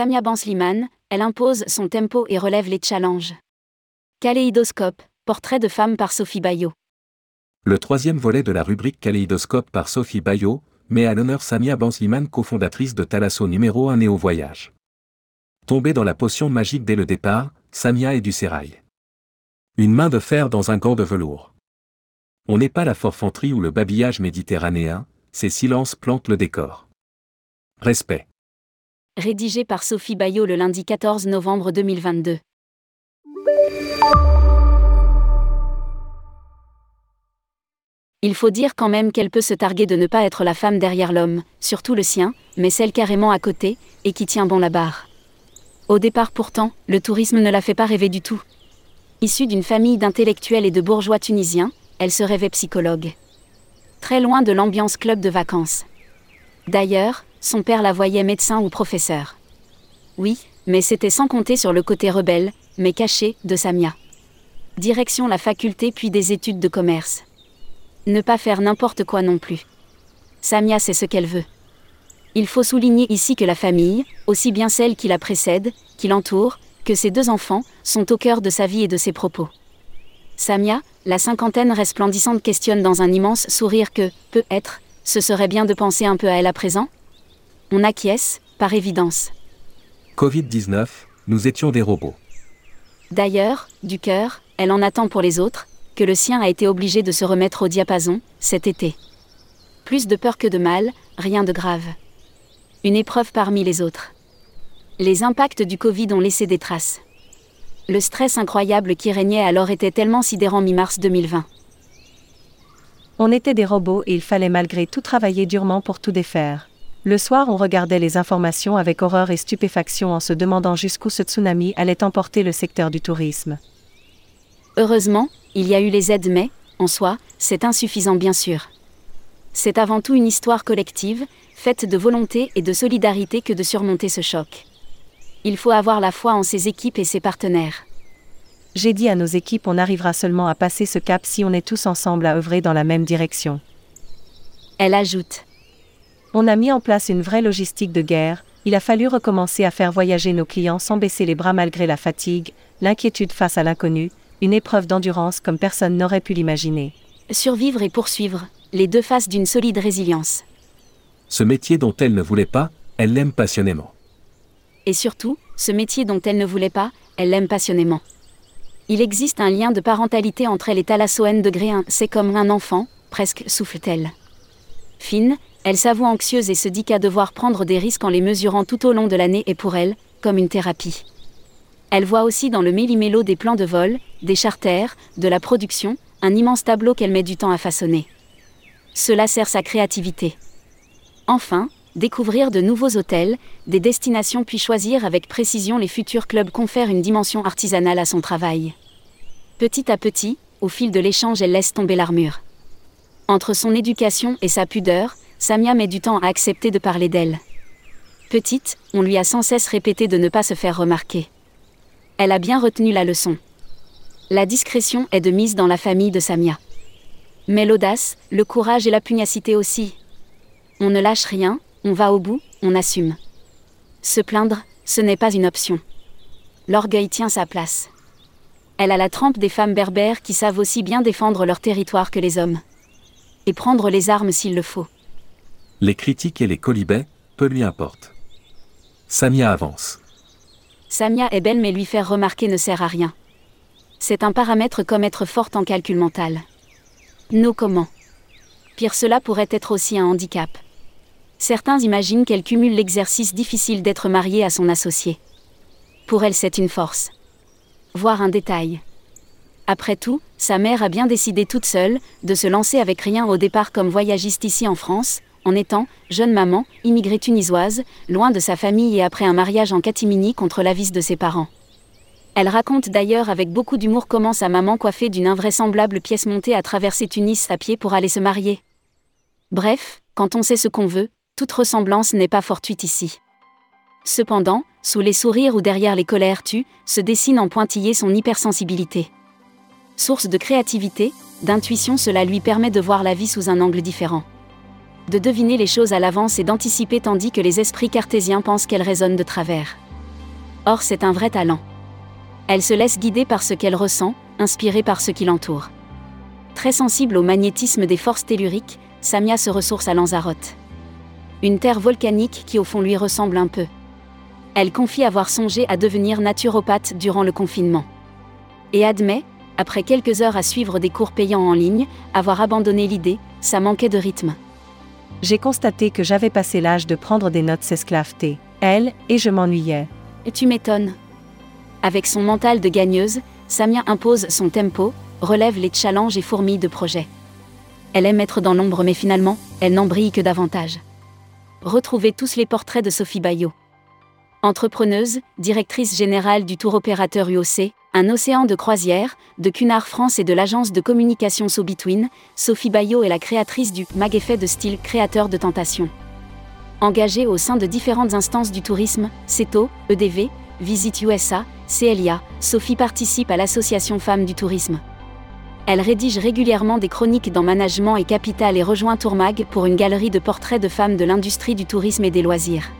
Samia Bansliman, elle impose son tempo et relève les challenges. Kaléidoscope, portrait de femme par Sophie Bayot. Le troisième volet de la rubrique Kaléidoscope par Sophie Bayot met à l'honneur Samia Bansliman, cofondatrice de Thalasso numéro 1 Néo Voyage. Tombée dans la potion magique dès le départ, Samia est du sérail. Une main de fer dans un gant de velours. On n'est pas la forfanterie ou le babillage méditerranéen, ces silences plantent le décor. Respect. Rédigé par Sophie Bayot le lundi 14 novembre 2022. Il faut dire quand même qu'elle peut se targuer de ne pas être la femme derrière l'homme, surtout le sien, mais celle carrément à côté, et qui tient bon la barre. Au départ pourtant, le tourisme ne la fait pas rêver du tout. Issue d'une famille d'intellectuels et de bourgeois tunisiens, elle se rêvait psychologue. Très loin de l'ambiance club de vacances. D'ailleurs, son père la voyait médecin ou professeur. Oui, mais c'était sans compter sur le côté rebelle, mais caché, de Samia. Direction la faculté puis des études de commerce. Ne pas faire n'importe quoi non plus. Samia sait ce qu'elle veut. Il faut souligner ici que la famille, aussi bien celle qui la précède, qui l'entoure, que ses deux enfants, sont au cœur de sa vie et de ses propos. Samia, la cinquantaine resplendissante questionne dans un immense sourire que, peut-être, ce serait bien de penser un peu à elle à présent On acquiesce, par évidence. Covid-19, nous étions des robots. D'ailleurs, du cœur, elle en attend pour les autres, que le sien a été obligé de se remettre au diapason, cet été. Plus de peur que de mal, rien de grave. Une épreuve parmi les autres. Les impacts du Covid ont laissé des traces. Le stress incroyable qui régnait alors était tellement sidérant mi-mars 2020. On était des robots et il fallait malgré tout travailler durement pour tout défaire. Le soir, on regardait les informations avec horreur et stupéfaction en se demandant jusqu'où ce tsunami allait emporter le secteur du tourisme. Heureusement, il y a eu les aides, mais, en soi, c'est insuffisant bien sûr. C'est avant tout une histoire collective, faite de volonté et de solidarité que de surmonter ce choc. Il faut avoir la foi en ses équipes et ses partenaires. J'ai dit à nos équipes on arrivera seulement à passer ce cap si on est tous ensemble à œuvrer dans la même direction. Elle ajoute. On a mis en place une vraie logistique de guerre, il a fallu recommencer à faire voyager nos clients sans baisser les bras malgré la fatigue, l'inquiétude face à l'inconnu, une épreuve d'endurance comme personne n'aurait pu l'imaginer. Survivre et poursuivre, les deux faces d'une solide résilience. Ce métier dont elle ne voulait pas, elle l'aime passionnément. Et surtout, ce métier dont elle ne voulait pas, elle l'aime passionnément. Il existe un lien de parentalité entre elle et Thalassoène de Gréin, c'est comme un enfant, presque souffle-t-elle. Fine, elle s'avoue anxieuse et se dit qu'à devoir prendre des risques en les mesurant tout au long de l'année est pour elle, comme une thérapie. Elle voit aussi dans le méli-mélo des plans de vol, des charters, de la production, un immense tableau qu'elle met du temps à façonner. Cela sert sa créativité. Enfin, découvrir de nouveaux hôtels, des destinations puis choisir avec précision les futurs clubs confèrent une dimension artisanale à son travail. Petit à petit, au fil de l'échange, elle laisse tomber l'armure. Entre son éducation et sa pudeur, Samia met du temps à accepter de parler d'elle. Petite, on lui a sans cesse répété de ne pas se faire remarquer. Elle a bien retenu la leçon. La discrétion est de mise dans la famille de Samia. Mais l'audace, le courage et la pugnacité aussi. On ne lâche rien, on va au bout, on assume. Se plaindre, ce n'est pas une option. L'orgueil tient sa place. Elle a la trempe des femmes berbères qui savent aussi bien défendre leur territoire que les hommes. Et prendre les armes s'il le faut. Les critiques et les colibets, peu lui importe. Samia avance. Samia est belle mais lui faire remarquer ne sert à rien. C'est un paramètre comme être forte en calcul mental. Nos comment Pire cela pourrait être aussi un handicap. Certains imaginent qu'elle cumule l'exercice difficile d'être mariée à son associé. Pour elle c'est une force. Voir un détail. Après tout, sa mère a bien décidé toute seule de se lancer avec rien au départ comme voyagiste ici en France, en étant, jeune maman, immigrée tunisoise, loin de sa famille et après un mariage en catimini contre l'avis de ses parents. Elle raconte d'ailleurs avec beaucoup d'humour comment sa maman coiffée d'une invraisemblable pièce montée a traversé Tunis à pied pour aller se marier. Bref, quand on sait ce qu'on veut, toute ressemblance n'est pas fortuite ici. Cependant, sous les sourires ou derrière les colères tues, se dessine en pointillé son hypersensibilité. Source de créativité, d'intuition, cela lui permet de voir la vie sous un angle différent de deviner les choses à l'avance et d'anticiper tandis que les esprits cartésiens pensent qu'elles résonnent de travers. Or, c'est un vrai talent. Elle se laisse guider par ce qu'elle ressent, inspirée par ce qui l'entoure. Très sensible au magnétisme des forces telluriques, Samia se ressource à Lanzarote. Une terre volcanique qui au fond lui ressemble un peu. Elle confie avoir songé à devenir naturopathe durant le confinement. Et admet, après quelques heures à suivre des cours payants en ligne, avoir abandonné l'idée, ça manquait de rythme. J'ai constaté que j'avais passé l'âge de prendre des notes s'esclaveter, elle, et je m'ennuyais. Et tu m'étonnes. Avec son mental de gagneuse, Samia impose son tempo, relève les challenges et fourmille de projets. Elle aime être dans l'ombre mais finalement, elle n'en brille que davantage. Retrouvez tous les portraits de Sophie Bayot. Entrepreneuse, directrice générale du tour opérateur UOC, un océan de croisière, de Cunard France et de l'agence de communication So Between, Sophie Bayot est la créatrice du Mag Effet de style créateur de tentation. Engagée au sein de différentes instances du tourisme, CETO, EDV, Visit USA, CLIA, Sophie participe à l'association Femmes du Tourisme. Elle rédige régulièrement des chroniques dans Management et Capital et rejoint Tourmag pour une galerie de portraits de femmes de l'industrie du tourisme et des loisirs.